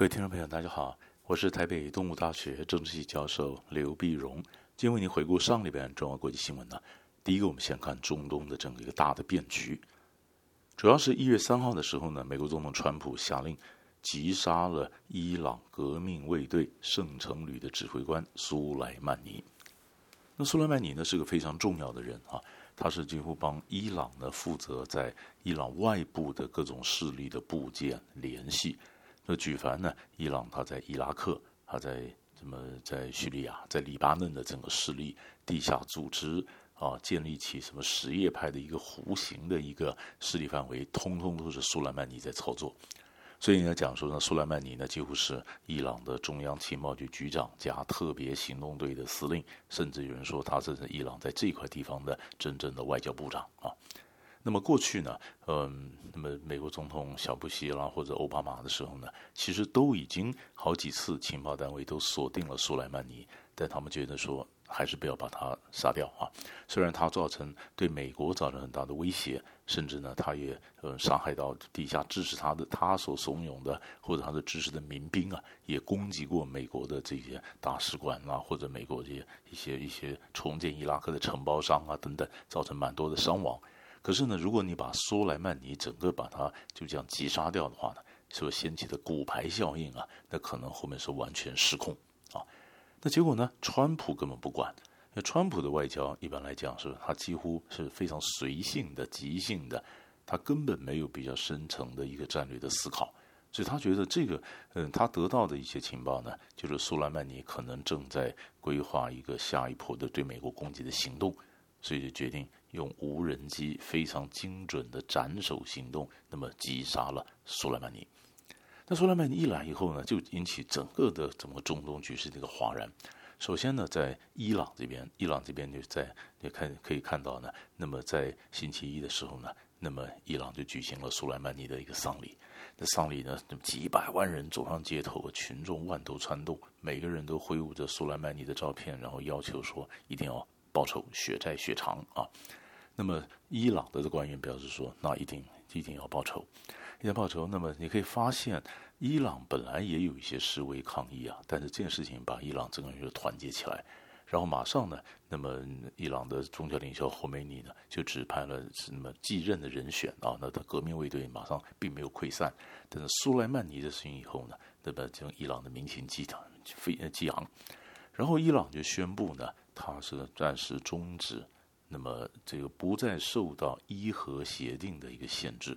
各位听众朋友，大家好，我是台北东吴大学政治系教授刘碧荣。今天为您回顾上礼拜重要国际新闻呢。第一个，我们先看中东的整个一个大的变局，主要是一月三号的时候呢，美国总统川普下令击杀了伊朗革命卫队圣城旅的指挥官苏莱曼尼。那苏莱曼尼呢是个非常重要的人啊，他是几乎帮伊朗呢负责在伊朗外部的各种势力的部件联系。那举凡呢，伊朗他在伊拉克，他在什么在叙利亚，在黎巴嫩的整个势力、地下组织啊，建立起什么什叶派的一个弧形的一个势力范围，通通都是苏莱曼尼在操作。所以呢，讲说呢，苏莱曼尼呢几乎是伊朗的中央情报局局长加特别行动队的司令，甚至有人说他是伊朗在这块地方的真正的外交部长啊。那么过去呢，嗯，那么美国总统小布希啦或者奥巴马的时候呢，其实都已经好几次情报单位都锁定了苏莱曼尼，但他们觉得说还是不要把他杀掉啊。虽然他造成对美国造成很大的威胁，甚至呢，他也呃伤害到底下支持他的他所怂恿的或者他的支持的民兵啊，也攻击过美国的这些大使馆啊，或者美国这些一些一些重建伊拉克的承包商啊等等，造成蛮多的伤亡。可是呢，如果你把苏莱曼尼整个把他就这样击杀掉的话呢，所掀起的骨牌效应啊，那可能后面是完全失控啊。那结果呢，川普根本不管，那川普的外交一般来讲是他几乎是非常随性的、即兴的，他根本没有比较深层的一个战略的思考，所以他觉得这个嗯，他得到的一些情报呢，就是苏莱曼尼可能正在规划一个下一波的对美国攻击的行动。所以就决定用无人机非常精准的斩首行动，那么击杀了苏莱曼尼。那苏莱曼尼一来以后呢，就引起整个的整个中东局势的一个哗然。首先呢，在伊朗这边，伊朗这边就在你看可以看到呢，那么在星期一的时候呢，那么伊朗就举行了苏莱曼尼的一个丧礼。那丧礼呢，几百万人走上街头，群众万头攒动，每个人都挥舞着苏莱曼尼的照片，然后要求说一定要。报仇，血债血偿啊！那么伊朗的官员表示说，那一定一定要报仇，一定要报仇。那么你可以发现，伊朗本来也有一些示威抗议啊，但是这件事情把伊朗整个人就团结起来，然后马上呢，那么伊朗的宗教领袖霍梅尼呢就指派了什么继任的人选啊，那他革命卫队马上并没有溃散，但是苏莱曼尼的事情以后呢，那么将伊朗的民情激荡激昂，然后伊朗就宣布呢。它是暂时终止，那么这个不再受到伊核协定的一个限制。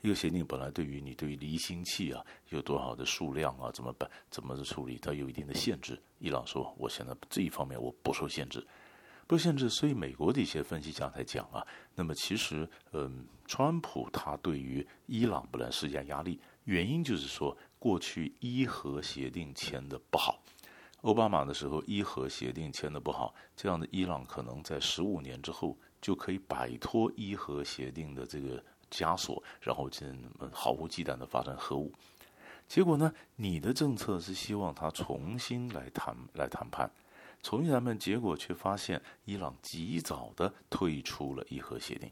一个协定本来对于你对于离心器啊有多少的数量啊怎么办怎么处理，它有一定的限制。伊朗说，我现在这一方面我不受限制，不受限制。所以美国的一些分析家才讲啊，那么其实嗯，川普他对于伊朗本来施加压力，原因就是说过去伊核协定签的不好。奥巴马的时候，伊核协定签得不好，这样的伊朗可能在十五年之后就可以摆脱伊核协定的这个枷锁，然后就毫无忌惮地发展核武。结果呢，你的政策是希望他重新来谈来谈判，重新谈判，结果却发现伊朗及早地退出了伊核协定，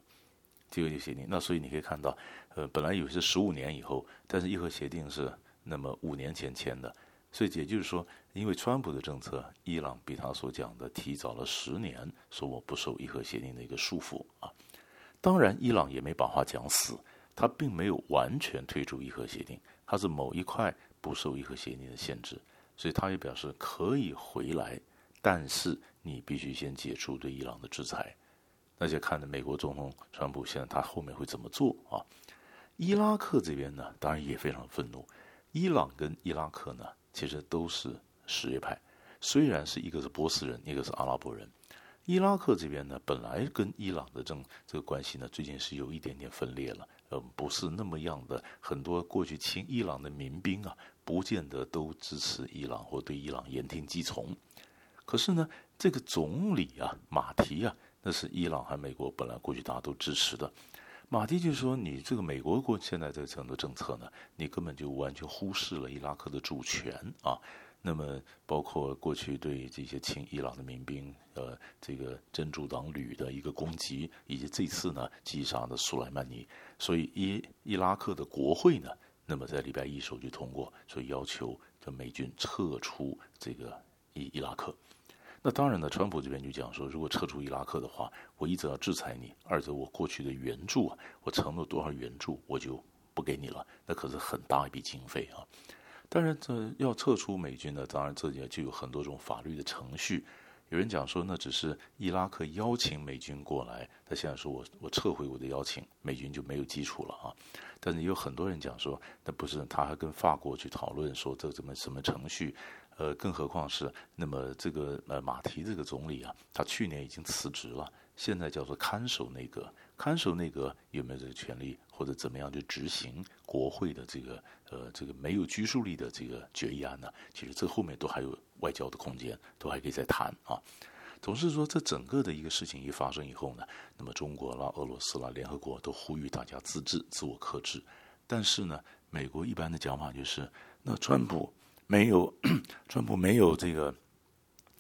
这个协定。那所以你可以看到，呃，本来以为是十五年以后，但是伊核协定是那么五年前签的。所以也就是说，因为川普的政策，伊朗比他所讲的提早了十年，说我不受伊核协定的一个束缚啊。当然，伊朗也没把话讲死，他并没有完全退出伊核协定，他是某一块不受伊核协定的限制，所以他也表示可以回来，但是你必须先解除对伊朗的制裁。那就看着美国总统川普现在他后面会怎么做啊？伊拉克这边呢，当然也非常愤怒。伊朗跟伊拉克呢，其实都是什叶派，虽然是一个是波斯人，一个是阿拉伯人。伊拉克这边呢，本来跟伊朗的这这个关系呢，最近是有一点点分裂了，嗯，不是那么样的。很多过去亲伊朗的民兵啊，不见得都支持伊朗或对伊朗言听计从。可是呢，这个总理啊，马提啊，那是伊朗和美国本来过去大家都支持的。马蒂就说：“你这个美国过现在这个整个政策呢，你根本就完全忽视了伊拉克的主权啊。那么包括过去对这些亲伊朗的民兵，呃，这个真主党旅的一个攻击，以及这次呢击杀的苏莱曼尼。所以伊伊拉克的国会呢，那么在礼拜一时候就通过，所以要求这美军撤出这个伊伊拉克。那当然呢，川普这边就讲说，如果撤出伊拉克的话，我一则要制裁你，二则我过去的援助啊，我承诺多少援助，我就不给你了。那可是很大一笔经费啊。当然，这要撤出美军呢，当然这里就有很多种法律的程序。有人讲说，那只是伊拉克邀请美军过来，他现在说我我撤回我的邀请，美军就没有基础了啊。但是有很多人讲说，那不是，他还跟法国去讨论说这怎么什么程序。呃，更何况是那么这个呃马提这个总理啊，他去年已经辞职了，现在叫做看守内阁，看守内阁有没有这个权利或者怎么样去执行国会的这个呃这个没有拘束力的这个决议案呢？其实这后面都还有外交的空间，都还可以再谈啊。总是说这整个的一个事情一发生以后呢，那么中国啦、俄罗斯啦、联合国都呼吁大家自治、自我克制，但是呢，美国一般的讲法就是，那川普。没有，川普没有这个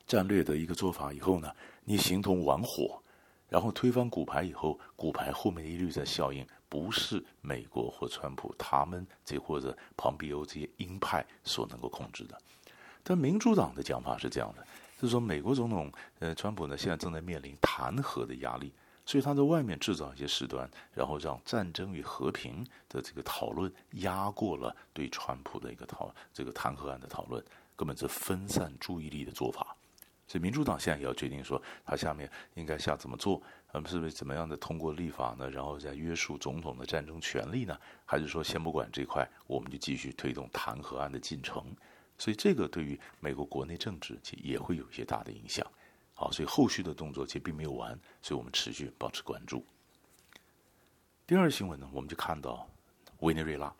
战略的一个做法以后呢，你形同玩火，然后推翻骨牌以后，骨牌后面一律在效应，不是美国或川普他们这或者庞比欧这些鹰派所能够控制的。但民主党的讲法是这样的，就是说美国总统呃川普呢现在正在面临弹劾的压力。所以他在外面制造一些事端，然后让战争与和平的这个讨论压过了对川普的一个讨这个弹劾案的讨论，根本是分散注意力的做法。所以民主党现在也要决定说，他下面应该下怎么做？嗯，是不是怎么样的通过立法呢？然后再约束总统的战争权利呢？还是说先不管这块，我们就继续推动弹劾案的进程？所以这个对于美国国内政治也会有一些大的影响。好，所以后续的动作其实并没有完，所以我们持续保持关注。第二新闻呢，我们就看到委内瑞拉。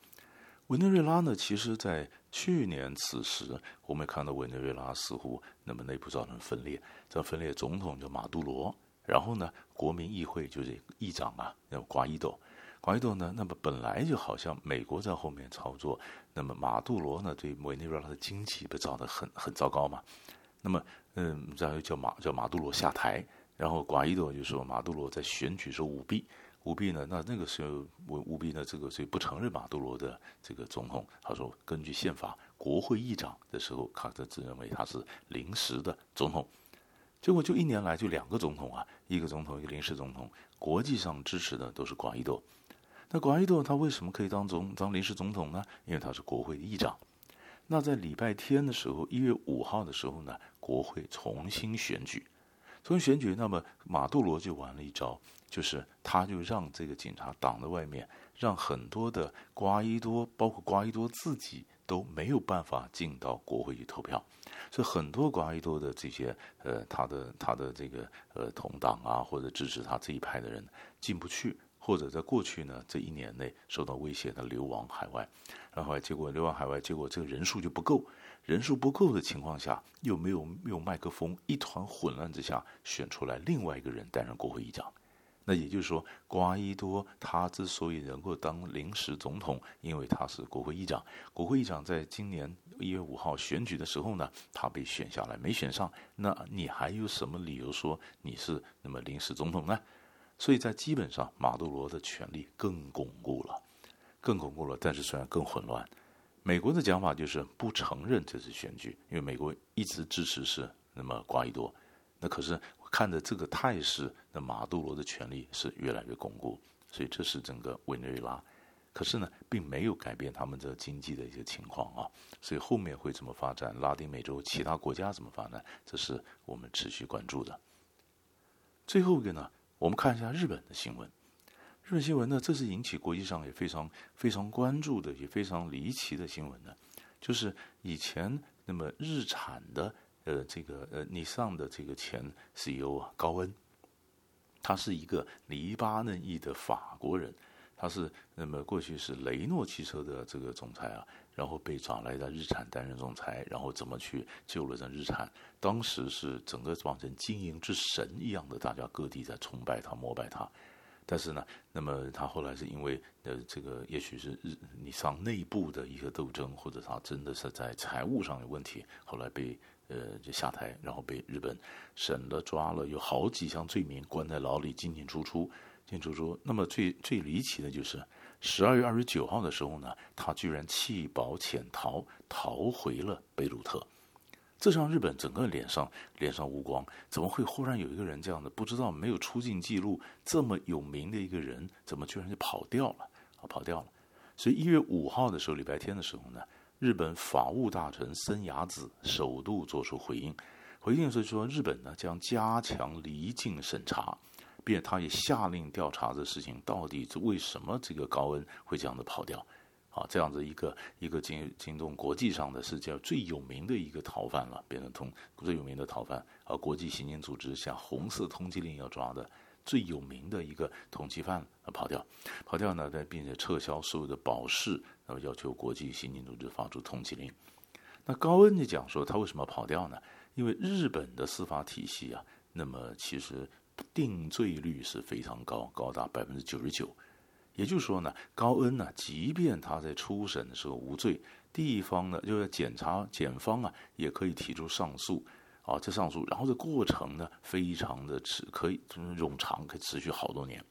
委内瑞拉呢，其实在去年此时，我们也看到委内瑞拉似乎那么内部造成分裂，这分裂总统叫马杜罗，然后呢，国民议会就是议长啊，那瓜伊多，瓜伊多呢，那么本来就好像美国在后面操作，那么马杜罗呢，对委内瑞拉的经济被造得很很糟糕嘛。那么，嗯，然后叫马叫马杜罗下台，然后瓜伊多就说马杜罗在选举时候舞弊，舞弊呢，那那个时候舞舞弊呢，这个所以不承认马杜罗的这个总统。他说，根据宪法，国会议长的时候，卡特自认为他是临时的总统。结果就一年来就两个总统啊，一个总统一个临时总统，国际上支持的都是瓜伊多。那瓜伊多他为什么可以当总当临时总统呢？因为他是国会议长。那在礼拜天的时候，一月五号的时候呢，国会重新选举，重新选举，那么马杜罗就玩了一招，就是他就让这个警察挡在外面，让很多的瓜伊多，包括瓜伊多自己都没有办法进到国会去投票，所以很多瓜伊多的这些呃，他的他的这个呃同党啊，或者支持他这一派的人进不去。或者在过去呢，这一年内受到威胁的流亡海外，然后结果流亡海外，结果这个人数就不够，人数不够的情况下，又没有没有麦克风，一团混乱之下，选出来另外一个人担任国会议长。那也就是说，瓜伊多他之所以能够当临时总统，因为他是国会议长。国会议长在今年一月五号选举的时候呢，他被选下来，没选上。那你还有什么理由说你是那么临时总统呢？所以在基本上，马杜罗的权力更巩固了，更巩固了。但是虽然更混乱，美国的讲法就是不承认这次选举，因为美国一直支持是那么瓜伊多。那可是看着这个态势，那马杜罗的权力是越来越巩固。所以这是整个委内瑞拉，可是呢，并没有改变他们的经济的一些情况啊。所以后面会怎么发展？拉丁美洲其他国家怎么发展？这是我们持续关注的。最后一个呢？我们看一下日本的新闻。日本新闻呢，这是引起国际上也非常非常关注的，也非常离奇的新闻呢。就是以前那么日产的呃这个呃尼桑的这个前 CEO 啊高恩，他是一个黎巴嫩裔的法国人。他是那么过去是雷诺汽车的这个总裁啊，然后被找来的日产担任总裁，然后怎么去救了这日产？当时是整个变成经营之神一样的，大家各地在崇拜他、膜拜他。但是呢，那么他后来是因为呃这个，也许是日尼桑内部的一个斗争，或者他真的是在财务上有问题，后来被呃就下台，然后被日本审了、抓了，有好几项罪名，关在牢里进进出出。清楚说，那么最最离奇的就是十二月二十九号的时候呢，他居然弃保潜逃，逃回了贝鲁特。这让日本整个脸上脸上无光，怎么会忽然有一个人这样的不知道没有出境记录这么有名的一个人，怎么居然就跑掉了啊？跑掉了。所以一月五号的时候，礼拜天的时候呢，日本法务大臣森雅子首度做出回应，回应是说日本呢将加强离境审查，并且他也下令调查这事情到底是为什么这个高恩会这样的跑掉。啊，这样子一个一个惊惊动国际上的是叫最有名的一个逃犯了，变成通最有名的逃犯啊，国际刑警组织像红色通缉令要抓的最有名的一个通缉犯啊跑掉，跑掉呢，在并且撤销所有的保释，那么要求国际刑警组织发出通缉令。那高恩就讲说他为什么跑掉呢？因为日本的司法体系啊，那么其实定罪率是非常高，高达百分之九十九。也就是说呢，高恩呢，即便他在初审的时候无罪，地方呢，就是检察检方啊，也可以提出上诉，啊，这上诉，然后这过程呢，非常的持，可以就是冗长，可以持续好多年。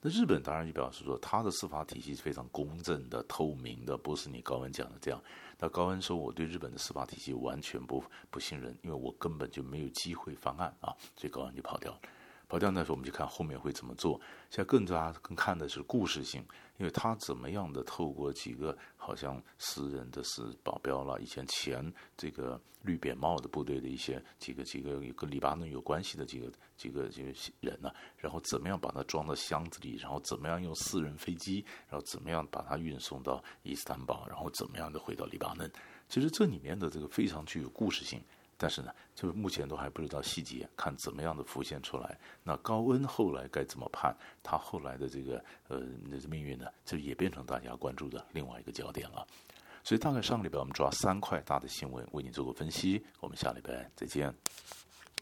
那日本当然就表示说，他的司法体系是非常公正的、透明的，不是你高恩讲的这样。那高恩说，我对日本的司法体系完全不不信任，因为我根本就没有机会翻案啊，所以高恩就跑掉了。跑掉那时候，我们就看后面会怎么做。现在更加更看的是故事性，因为他怎么样的透过几个好像私人的是保镖了，以前前这个绿扁帽的部队的一些几个几个跟黎巴嫩有关系的几个几个这个人呢，然后怎么样把它装到箱子里，然后怎么样用私人飞机，然后怎么样把它运送到伊斯坦堡，然后怎么样的回到黎巴嫩。其实这里面的这个非常具有故事性。但是呢，就是目前都还不知道细节，看怎么样的浮现出来。那高恩后来该怎么判？他后来的这个呃命运呢，就也变成大家关注的另外一个焦点了。所以大概上个礼拜我们抓三块大的新闻，为你做过分析。我们下礼拜再见。